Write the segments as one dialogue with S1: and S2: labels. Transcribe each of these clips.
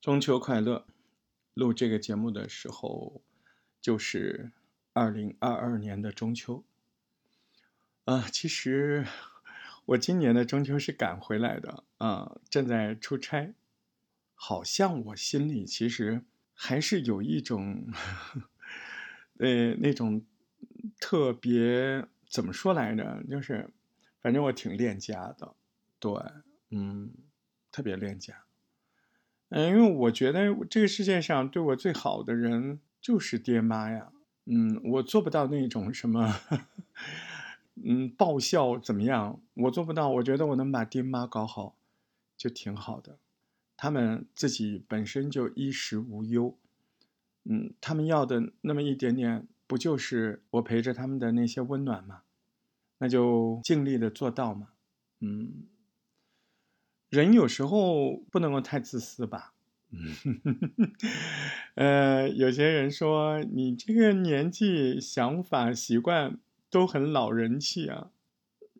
S1: 中秋快乐！录这个节目的时候，就是二零二二年的中秋。啊，其实我今年的中秋是赶回来的啊，正在出差。好像我心里其实还是有一种，呃，那种特别怎么说来着？就是，反正我挺恋家的，对，嗯，特别恋家。嗯，因为我觉得这个世界上对我最好的人就是爹妈呀。嗯，我做不到那种什么，嗯，报效怎么样？我做不到。我觉得我能把爹妈搞好，就挺好的。他们自己本身就衣食无忧，嗯，他们要的那么一点点，不就是我陪着他们的那些温暖吗？那就尽力的做到嘛，嗯。人有时候不能够太自私吧，呃，有些人说你这个年纪想法习惯都很老人气啊，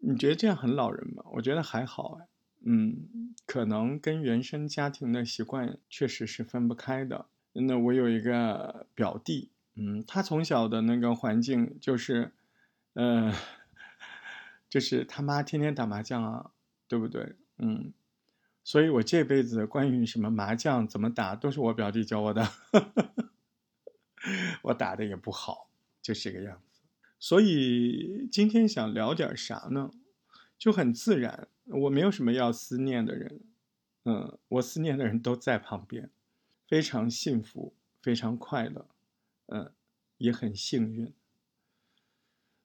S1: 你觉得这样很老人吗？我觉得还好哎，嗯，可能跟原生家庭的习惯确实是分不开的。那我有一个表弟，嗯，他从小的那个环境就是，呃，就是他妈天天打麻将啊，对不对？嗯。所以，我这辈子关于什么麻将怎么打，都是我表弟教我的。我打的也不好，就是这个样子。所以今天想聊点啥呢？就很自然，我没有什么要思念的人。嗯，我思念的人都在旁边，非常幸福，非常快乐。嗯，也很幸运。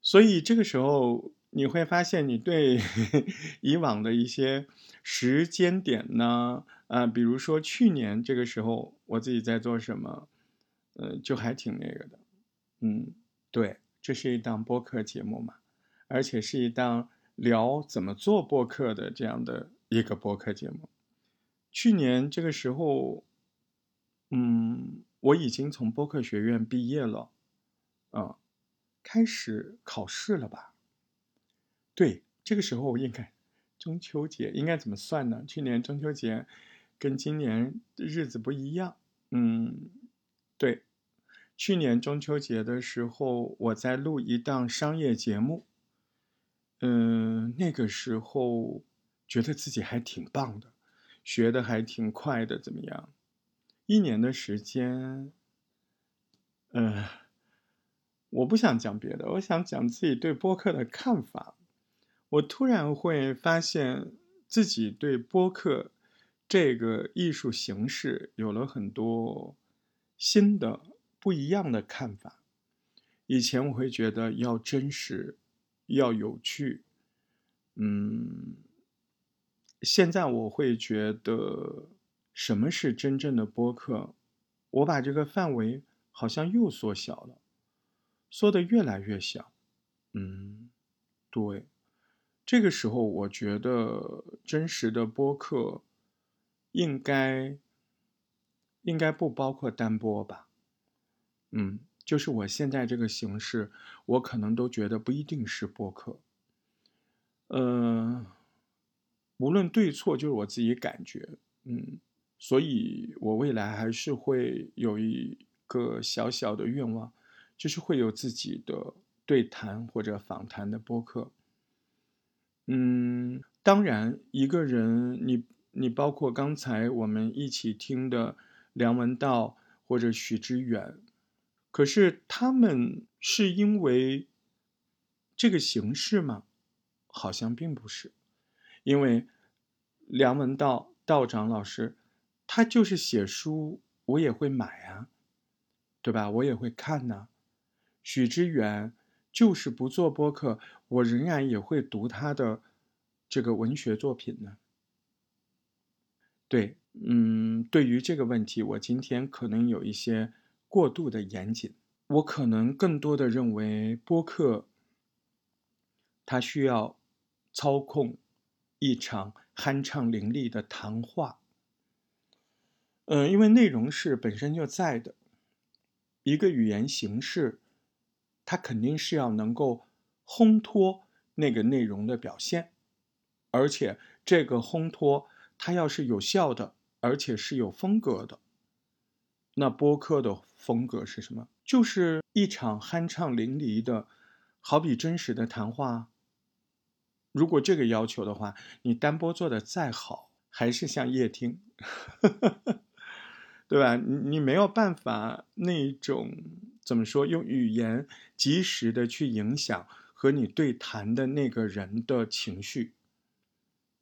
S1: 所以这个时候。你会发现，你对 以往的一些时间点呢，啊，比如说去年这个时候我自己在做什么，呃，就还挺那个的，嗯，对，这是一档播客节目嘛，而且是一档聊怎么做播客的这样的一个播客节目。去年这个时候，嗯，我已经从播客学院毕业了，啊，开始考试了吧？对，这个时候我应该中秋节应该怎么算呢？去年中秋节跟今年日子不一样。嗯，对，去年中秋节的时候我在录一档商业节目。嗯，那个时候觉得自己还挺棒的，学的还挺快的，怎么样？一年的时间，嗯，我不想讲别的，我想讲自己对播客的看法。我突然会发现自己对播客这个艺术形式有了很多新的不一样的看法。以前我会觉得要真实，要有趣，嗯，现在我会觉得什么是真正的播客？我把这个范围好像又缩小了，缩得越来越小。嗯，对。这个时候，我觉得真实的播客应该应该不包括单播吧？嗯，就是我现在这个形式，我可能都觉得不一定是播客。嗯，无论对错，就是我自己感觉。嗯，所以我未来还是会有一个小小的愿望，就是会有自己的对谈或者访谈的播客。嗯，当然，一个人，你你包括刚才我们一起听的梁文道或者许知远，可是他们是因为这个形式吗？好像并不是，因为梁文道道长老师，他就是写书，我也会买啊，对吧？我也会看呐。许知远。就是不做播客，我仍然也会读他的这个文学作品呢。对，嗯，对于这个问题，我今天可能有一些过度的严谨。我可能更多的认为，播客它需要操控一场酣畅淋漓的谈话。嗯，因为内容是本身就在的，一个语言形式。它肯定是要能够烘托那个内容的表现，而且这个烘托它要是有效的，而且是有风格的。那播客的风格是什么？就是一场酣畅淋漓的，好比真实的谈话。如果这个要求的话，你单播做的再好，还是像夜听，对吧？你你没有办法那种怎么说，用语言及时的去影响和你对谈的那个人的情绪，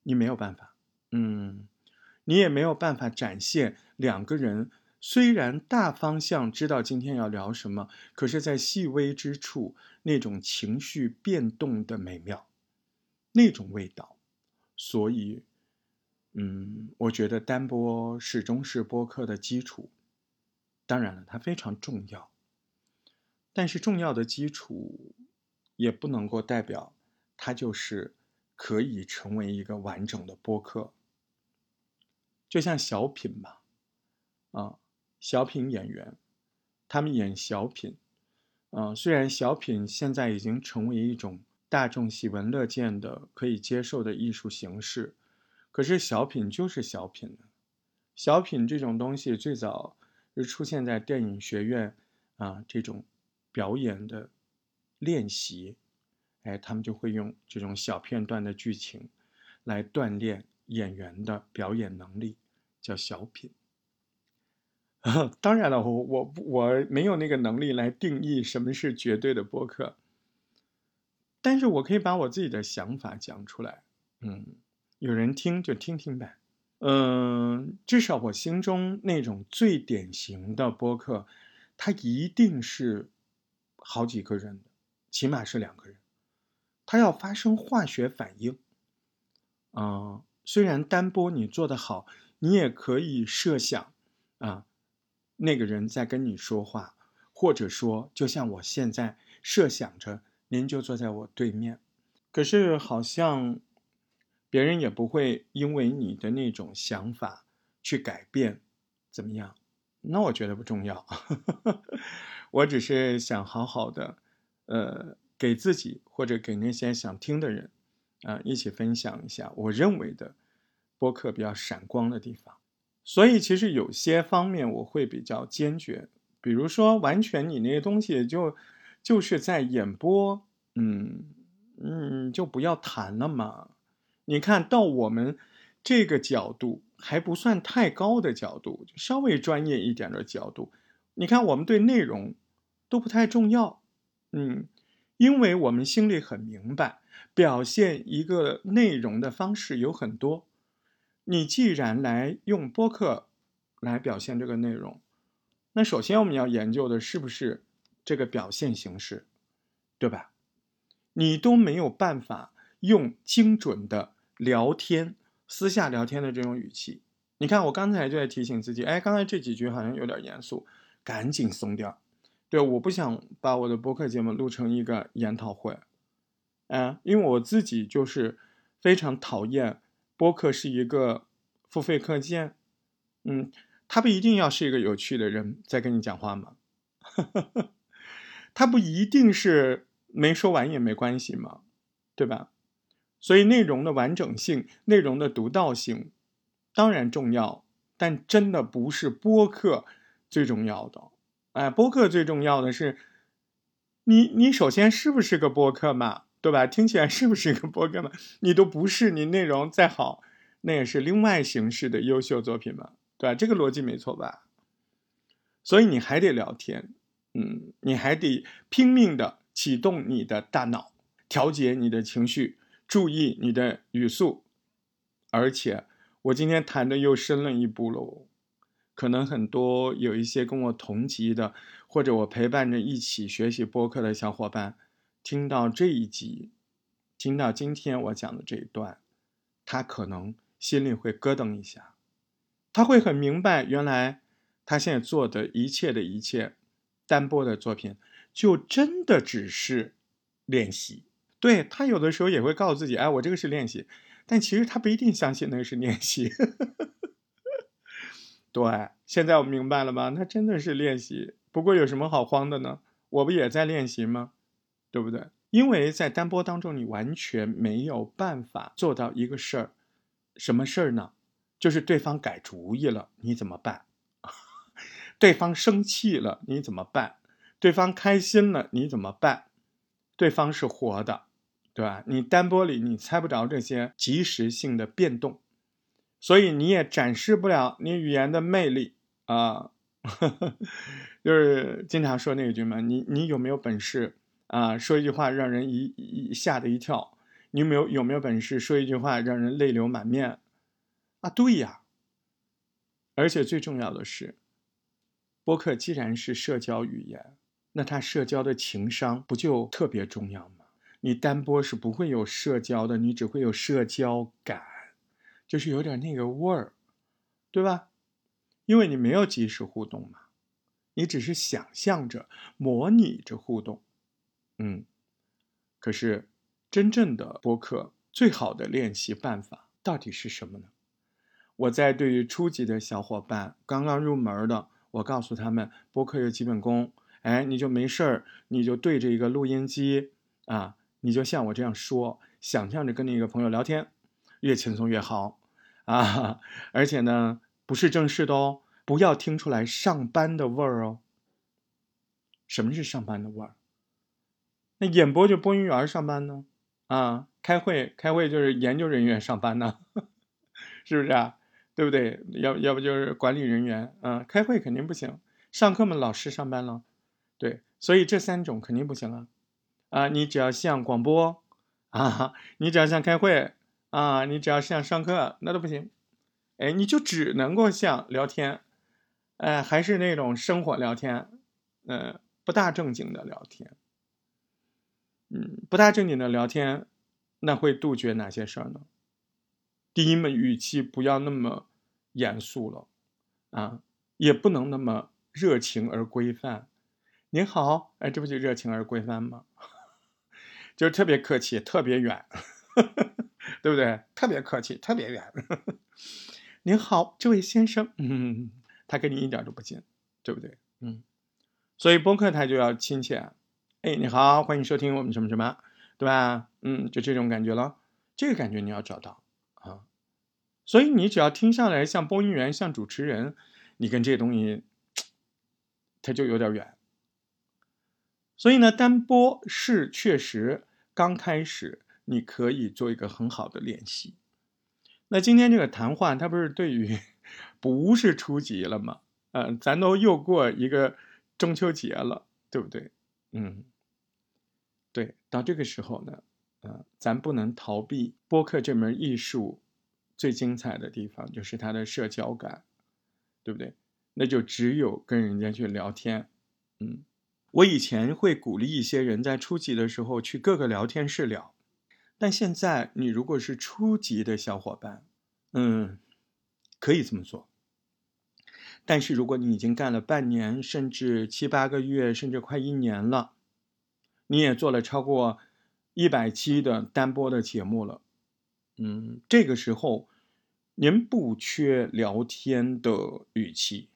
S1: 你没有办法。嗯，你也没有办法展现两个人虽然大方向知道今天要聊什么，可是，在细微之处那种情绪变动的美妙。那种味道，所以，嗯，我觉得单播始终是播客的基础。当然了，它非常重要，但是重要的基础也不能够代表它就是可以成为一个完整的播客。就像小品吧，啊，小品演员，他们演小品，啊，虽然小品现在已经成为一种。大众喜闻乐见的可以接受的艺术形式，可是小品就是小品小品这种东西最早是出现在电影学院啊，这种表演的练习，哎，他们就会用这种小片段的剧情来锻炼演员的表演能力，叫小品。当然了，我我我没有那个能力来定义什么是绝对的播客。但是我可以把我自己的想法讲出来，嗯，有人听就听听呗，嗯，至少我心中那种最典型的播客，它一定是好几个人的，起码是两个人，它要发生化学反应，啊，虽然单播你做得好，你也可以设想，啊，那个人在跟你说话，或者说就像我现在设想着。您就坐在我对面，可是好像别人也不会因为你的那种想法去改变，怎么样？那我觉得不重要，我只是想好好的，呃，给自己或者给那些想听的人，啊，一起分享一下我认为的播客比较闪光的地方。所以其实有些方面我会比较坚决，比如说完全你那些东西就。就是在演播，嗯嗯，就不要谈了嘛。你看到我们这个角度还不算太高的角度，稍微专业一点的角度。你看我们对内容都不太重要，嗯，因为我们心里很明白，表现一个内容的方式有很多。你既然来用播客来表现这个内容，那首先我们要研究的是不是？这个表现形式，对吧？你都没有办法用精准的聊天、私下聊天的这种语气。你看，我刚才就在提醒自己，哎，刚才这几句好像有点严肃，赶紧松掉。对，我不想把我的播客节目录成一个研讨会，啊，因为我自己就是非常讨厌播客是一个付费课件。嗯，他不一定要是一个有趣的人在跟你讲话吗？他不一定是没说完也没关系嘛，对吧？所以内容的完整性、内容的独到性当然重要，但真的不是播客最重要的。哎，播客最重要的是你，你首先是不是个播客嘛，对吧？听起来是不是个播客嘛？你都不是，你内容再好，那也是另外形式的优秀作品嘛，对吧？这个逻辑没错吧？所以你还得聊天。嗯，你还得拼命的启动你的大脑，调节你的情绪，注意你的语速。而且我今天谈的又深了一步喽。可能很多有一些跟我同级的，或者我陪伴着一起学习播客的小伙伴，听到这一集，听到今天我讲的这一段，他可能心里会咯噔一下，他会很明白，原来他现在做的一切的一切。单播的作品就真的只是练习，对他有的时候也会告诉自己，哎，我这个是练习，但其实他不一定相信那个是练习。呵 呵对，现在我明白了吧？那真的是练习。不过有什么好慌的呢？我不也在练习吗？对不对？因为在单播当中，你完全没有办法做到一个事儿，什么事儿呢？就是对方改主意了，你怎么办？对方生气了，你怎么办？对方开心了，你怎么办？对方是活的，对吧？你单波里你猜不着这些即时性的变动，所以你也展示不了你语言的魅力啊。就是经常说那句嘛，你你有没有本事啊？说一句话让人一一吓得一跳，你有没有有没有本事说一句话让人泪流满面？啊，对呀。而且最重要的是，播客既然是社交语言，那它社交的情商不就特别重要吗？你单播是不会有社交的，你只会有社交感，就是有点那个味儿，对吧？因为你没有及时互动嘛，你只是想象着、模拟着互动，嗯。可是，真正的播客最好的练习办法到底是什么呢？我在对于初级的小伙伴刚刚入门的，我告诉他们，播客有基本功，哎，你就没事儿，你就对着一个录音机啊，你就像我这样说，想象着跟那个朋友聊天，越轻松越好 啊，而且呢。不是正式的哦，不要听出来上班的味儿哦。什么是上班的味儿？那演播就播音员上班呢？啊，开会开会就是研究人员上班呢，是不是啊？对不对？要要不就是管理人员啊，开会肯定不行。上课嘛，老师上班了，对，所以这三种肯定不行啊。啊，你只要像广播 啊，你只要像开会啊，你只要像上课，那都不行。哎，你就只能够像聊天，哎，还是那种生活聊天，嗯，不大正经的聊天，嗯，不大正经的聊天，那会杜绝哪些事儿呢？第一嘛，语气不要那么严肃了，啊，也不能那么热情而规范。您好，哎，这不就热情而规范吗？就是特别客气，特别远，对不对？特别客气，特别远。您好，这位先生，嗯，他跟你一点都不近，对不对？嗯，所以播客他就要亲切，哎，你好，欢迎收听我们什么什么，对吧？嗯，就这种感觉了，这个感觉你要找到啊。所以你只要听上来像播音员，像主持人，你跟这东西，它就有点远。所以呢，单播是确实刚开始，你可以做一个很好的练习。那今天这个谈话，它不是对于不是初级了吗？嗯，咱都又过一个中秋节了，对不对？嗯，对，到这个时候呢，嗯，咱不能逃避播客这门艺术最精彩的地方，就是它的社交感，对不对？那就只有跟人家去聊天。嗯，我以前会鼓励一些人在初级的时候去各个聊天室聊。但现在，你如果是初级的小伙伴，嗯，可以这么做。但是如果你已经干了半年，甚至七八个月，甚至快一年了，你也做了超过一百期的单播的节目了，嗯，这个时候您不缺聊天的语气，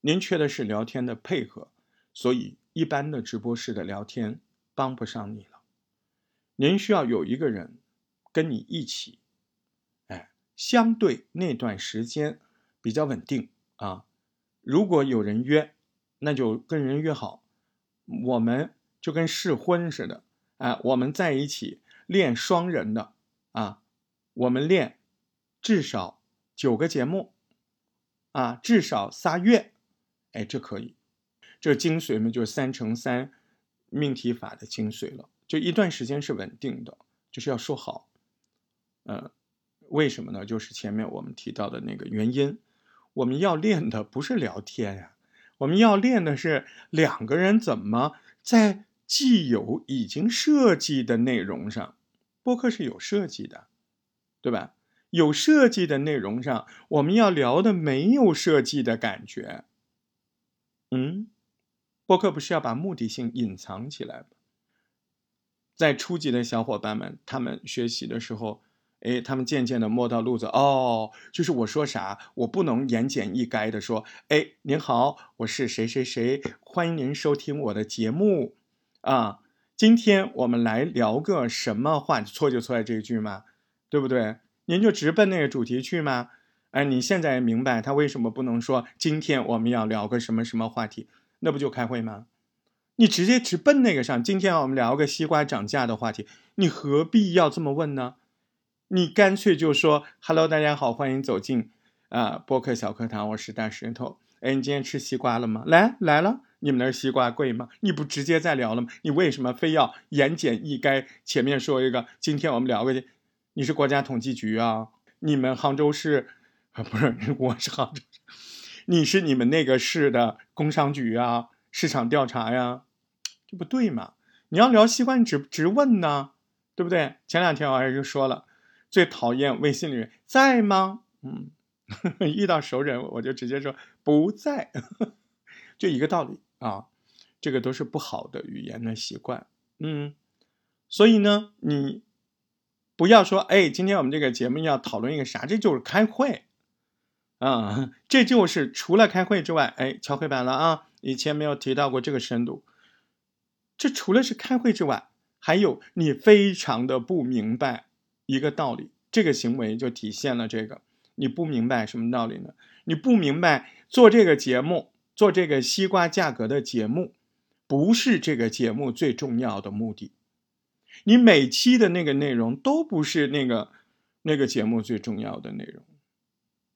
S1: 您缺的是聊天的配合，所以一般的直播室的聊天帮不上你。您需要有一个人跟你一起，哎，相对那段时间比较稳定啊。如果有人约，那就跟人约好，我们就跟试婚似的，哎，我们在一起练双人的啊，我们练至少九个节目啊，至少仨月，哎，这可以，这精髓嘛，就是三乘三命题法的精髓了。就一段时间是稳定的，就是要说好，嗯，为什么呢？就是前面我们提到的那个原因，我们要练的不是聊天呀，我们要练的是两个人怎么在既有已经设计的内容上，播客是有设计的，对吧？有设计的内容上，我们要聊的没有设计的感觉，嗯，播客不是要把目的性隐藏起来吗？在初级的小伙伴们，他们学习的时候，哎，他们渐渐的摸到路子。哦，就是我说啥，我不能言简意赅的说。哎，您好，我是谁谁谁，欢迎您收听我的节目。啊，今天我们来聊个什么话？错就错在这一句嘛，对不对？您就直奔那个主题去嘛。哎，你现在明白他为什么不能说今天我们要聊个什么什么话题？那不就开会吗？你直接直奔那个上。今天我们聊个西瓜涨价的话题，你何必要这么问呢？你干脆就说：“Hello，大家好，欢迎走进啊播客小课堂，我是大石头。哎，你今天吃西瓜了吗？来来了，你们那儿西瓜贵吗？你不直接在聊了吗？你为什么非要言简意赅？前面说一个，今天我们聊个，你是国家统计局啊？你们杭州市啊？不是，我是杭州，你是你们那个市的工商局啊？市场调查呀？”这不对嘛？你要聊西瓜，你直直问呢，对不对？前两天我还是说了，最讨厌微信里面在吗？嗯，遇到熟人我就直接说不在，就一个道理啊。这个都是不好的语言的习惯。嗯，所以呢，你不要说哎，今天我们这个节目要讨论一个啥？这就是开会啊，这就是除了开会之外，哎，敲黑板了啊，以前没有提到过这个深度。这除了是开会之外，还有你非常的不明白一个道理，这个行为就体现了这个你不明白什么道理呢？你不明白做这个节目，做这个西瓜价格的节目，不是这个节目最重要的目的。你每期的那个内容都不是那个那个节目最重要的内容。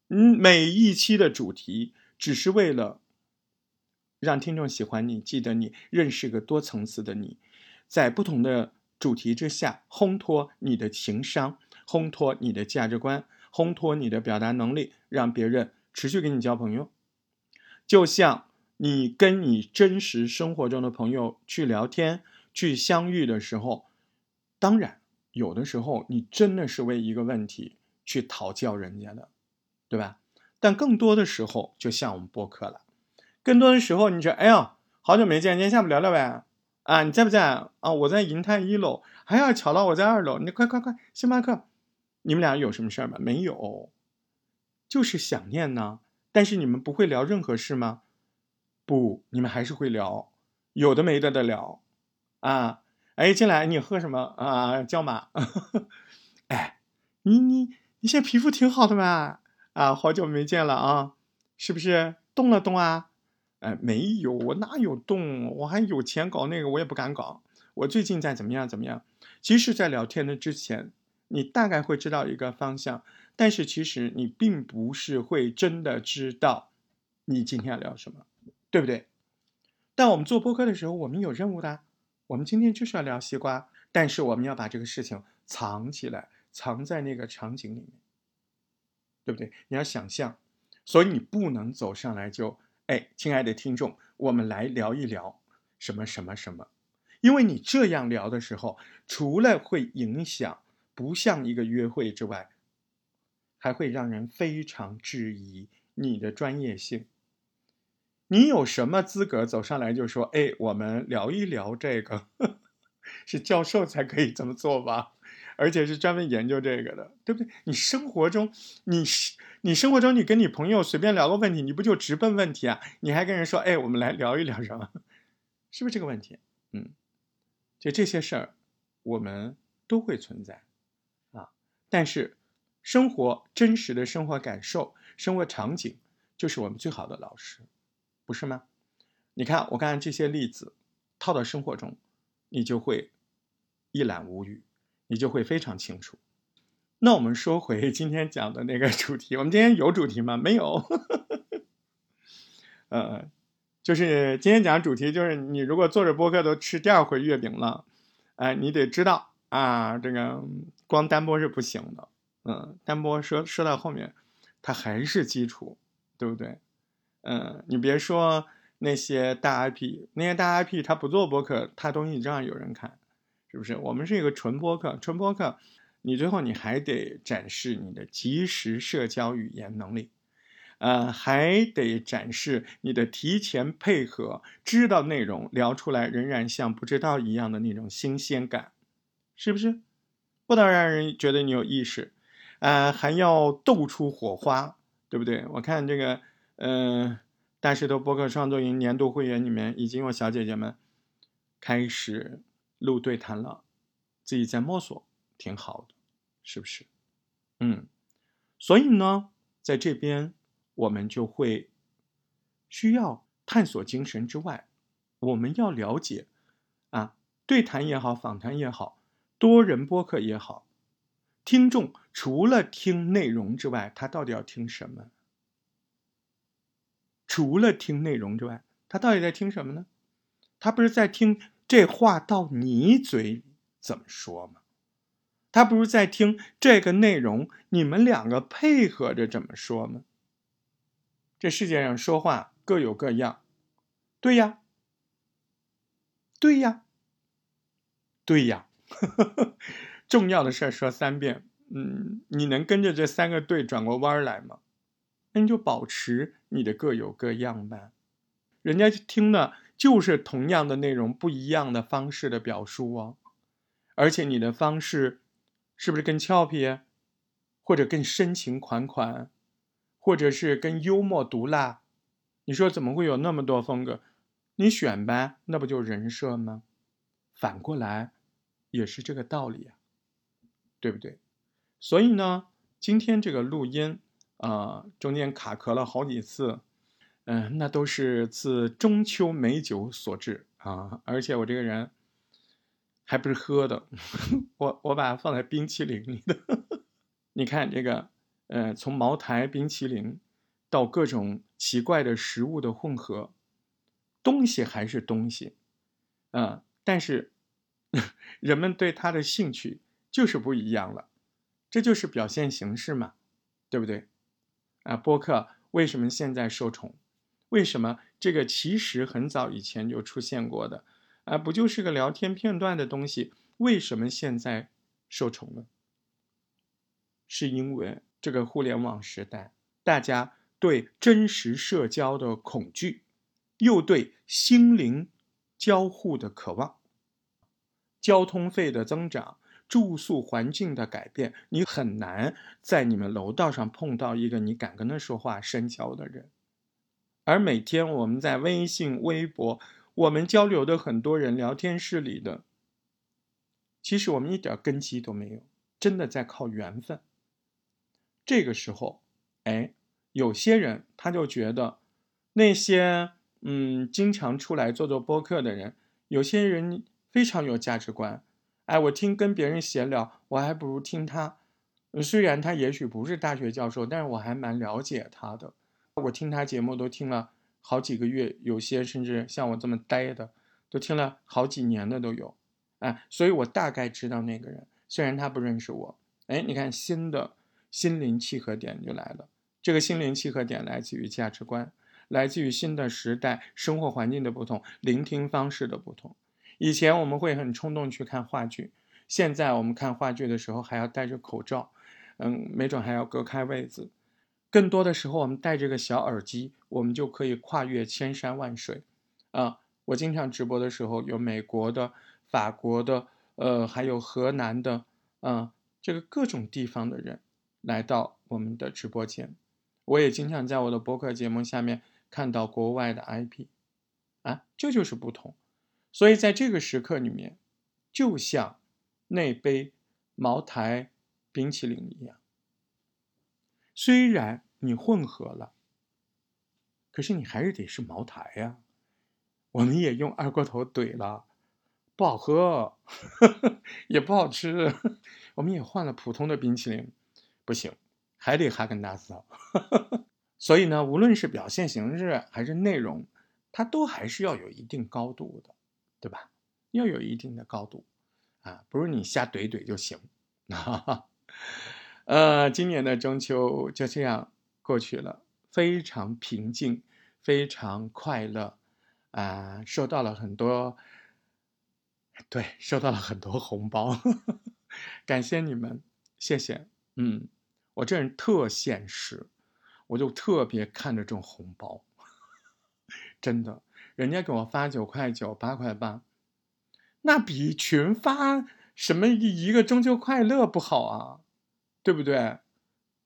S1: 嗯，每一期的主题只是为了。让听众喜欢你，记得你，认识个多层次的你，在不同的主题之下，烘托你的情商，烘托你的价值观，烘托你的表达能力，让别人持续跟你交朋友。就像你跟你真实生活中的朋友去聊天、去相遇的时候，当然有的时候你真的是为一个问题去讨教人家的，对吧？但更多的时候，就像我们播客了。更多的时候，你说：“哎呀，好久没见，今天下午聊聊呗。”啊，你在不在啊？我在银泰一楼。还要巧了，我在二楼。你快快快，星巴克，你们俩有什么事儿吗？没有，就是想念呢。但是你们不会聊任何事吗？不，你们还是会聊，有的没的的聊。啊，哎，进来，你喝什么啊？椒麻。哎，你你你现在皮肤挺好的嘛？啊，好久没见了啊，是不是动了动啊？哎，没有，我哪有动？我还有钱搞那个，我也不敢搞。我最近在怎么样怎么样？其实，在聊天的之前，你大概会知道一个方向，但是其实你并不是会真的知道你今天要聊什么，对不对？但我们做播客的时候，我们有任务的，我们今天就是要聊西瓜，但是我们要把这个事情藏起来，藏在那个场景里面，对不对？你要想象，所以你不能走上来就。哎，亲爱的听众，我们来聊一聊什么什么什么，因为你这样聊的时候，除了会影响不像一个约会之外，还会让人非常质疑你的专业性。你有什么资格走上来就说：“哎，我们聊一聊这个？” 是教授才可以这么做吧？而且是专门研究这个的，对不对？你生活中，你是你生活中，你跟你朋友随便聊个问题，你不就直奔问题啊？你还跟人说，哎，我们来聊一聊什么？是不是这个问题？嗯，就这些事儿，我们都会存在啊。但是，生活真实的生活感受、生活场景，就是我们最好的老师，不是吗？你看，我刚才这些例子套到生活中，你就会一览无余。你就会非常清楚。那我们说回 今天讲的那个主题，我们今天有主题吗？没有。呃，就是今天讲主题，就是你如果做着播客都吃第二回月饼了，哎，你得知道啊，这个光单播是不行的。嗯，单播说说到后面，它还是基础，对不对？嗯，你别说那些大 IP，那些大 IP 他不做播客，他东西照样有人看。是不是我们是一个纯播客？纯播客，你最后你还得展示你的即时社交语言能力，呃，还得展示你的提前配合，知道内容聊出来仍然像不知道一样的那种新鲜感，是不是？不能让人觉得你有意识，呃，还要斗出火花，对不对？我看这个，嗯，大石头播客创作营年度会员里面已经有小姐姐们开始。录对谈了，自己在摸索，挺好的，是不是？嗯，所以呢，在这边我们就会需要探索精神之外，我们要了解啊，对谈也好，访谈也好，多人播客也好，听众除了听内容之外，他到底要听什么？除了听内容之外，他到底在听什么呢？他不是在听这话到你嘴怎么说吗？他不是在听这个内容，你们两个配合着怎么说吗？这世界上说话各有各样，对呀，对呀，对呀，重要的事儿说三遍，嗯，你能跟着这三个对转过弯来吗？那你就保持你的各有各样呗，人家听的就是同样的内容，不一样的方式的表述哦，而且你的方式。是不是更俏皮，或者更深情款款，或者是更幽默毒辣？你说怎么会有那么多风格？你选呗，那不就人设吗？反过来也是这个道理啊，对不对？所以呢，今天这个录音啊，中间卡壳了好几次，嗯，那都是自中秋美酒所致啊，而且我这个人。还不是喝的，我我把它放在冰淇淋里的。你看这个，呃，从茅台冰淇淋到各种奇怪的食物的混合，东西还是东西，啊，但是 人们对它的兴趣就是不一样了，这就是表现形式嘛，对不对？啊，播客为什么现在受宠？为什么这个其实很早以前就出现过的？啊，不就是个聊天片段的东西？为什么现在受宠了？是因为这个互联网时代，大家对真实社交的恐惧，又对心灵交互的渴望。交通费的增长，住宿环境的改变，你很难在你们楼道上碰到一个你敢跟他说话深交的人。而每天我们在微信、微博。我们交流的很多人，聊天室里的，其实我们一点根基都没有，真的在靠缘分。这个时候，哎，有些人他就觉得，那些嗯经常出来做做播客的人，有些人非常有价值观。哎，我听跟别人闲聊，我还不如听他。虽然他也许不是大学教授，但是我还蛮了解他的。我听他节目都听了。好几个月，有些甚至像我这么呆的，都听了好几年的都有，哎，所以我大概知道那个人，虽然他不认识我，哎，你看新的心灵契合点就来了，这个心灵契合点来自于价值观，来自于新的时代生活环境的不同，聆听方式的不同。以前我们会很冲动去看话剧，现在我们看话剧的时候还要戴着口罩，嗯，没准还要隔开位子。更多的时候，我们戴这个小耳机，我们就可以跨越千山万水，啊！我经常直播的时候，有美国的、法国的，呃，还有河南的，啊，这个各种地方的人来到我们的直播间。我也经常在我的博客节目下面看到国外的 IP，啊，这就是不同。所以在这个时刻里面，就像那杯茅台冰淇淋一样。虽然你混合了，可是你还是得是茅台呀。我们也用二锅头怼了，不好喝，也不好吃。我们也换了普通的冰淇淋，不行，还得哈根达斯。所以呢，无论是表现形式还是内容，它都还是要有一定高度的，对吧？要有一定的高度啊，不是你瞎怼怼就行。哈哈。呃，今年的中秋就这样过去了，非常平静，非常快乐，啊，收到了很多，对，收到了很多红包，感谢你们，谢谢。嗯，我这人特现实，我就特别看着这种红包，真的，人家给我发九块九、八块八，那比群发什么一个中秋快乐不好啊？对不对？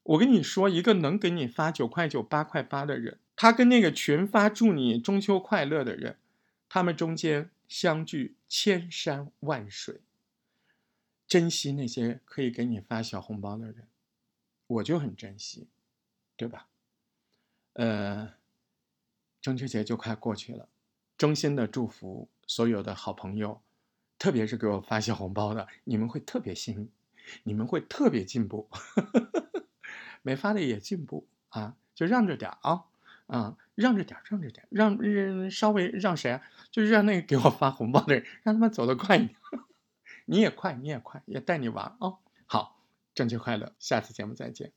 S1: 我跟你说，一个能给你发九块九、八块八的人，他跟那个群发祝你中秋快乐的人，他们中间相距千山万水。珍惜那些可以给你发小红包的人，我就很珍惜。对吧？呃，中秋节就快过去了，衷心的祝福所有的好朋友，特别是给我发小红包的，你们会特别幸运，你们会特别进步，没发的也进步啊，就让着点啊，啊，让着点，让着点，让稍微让谁啊？就是让那个给我发红包的人，让他们走得快一点，你也快，你也快，也带你玩啊。好，正确快乐，下次节目再见。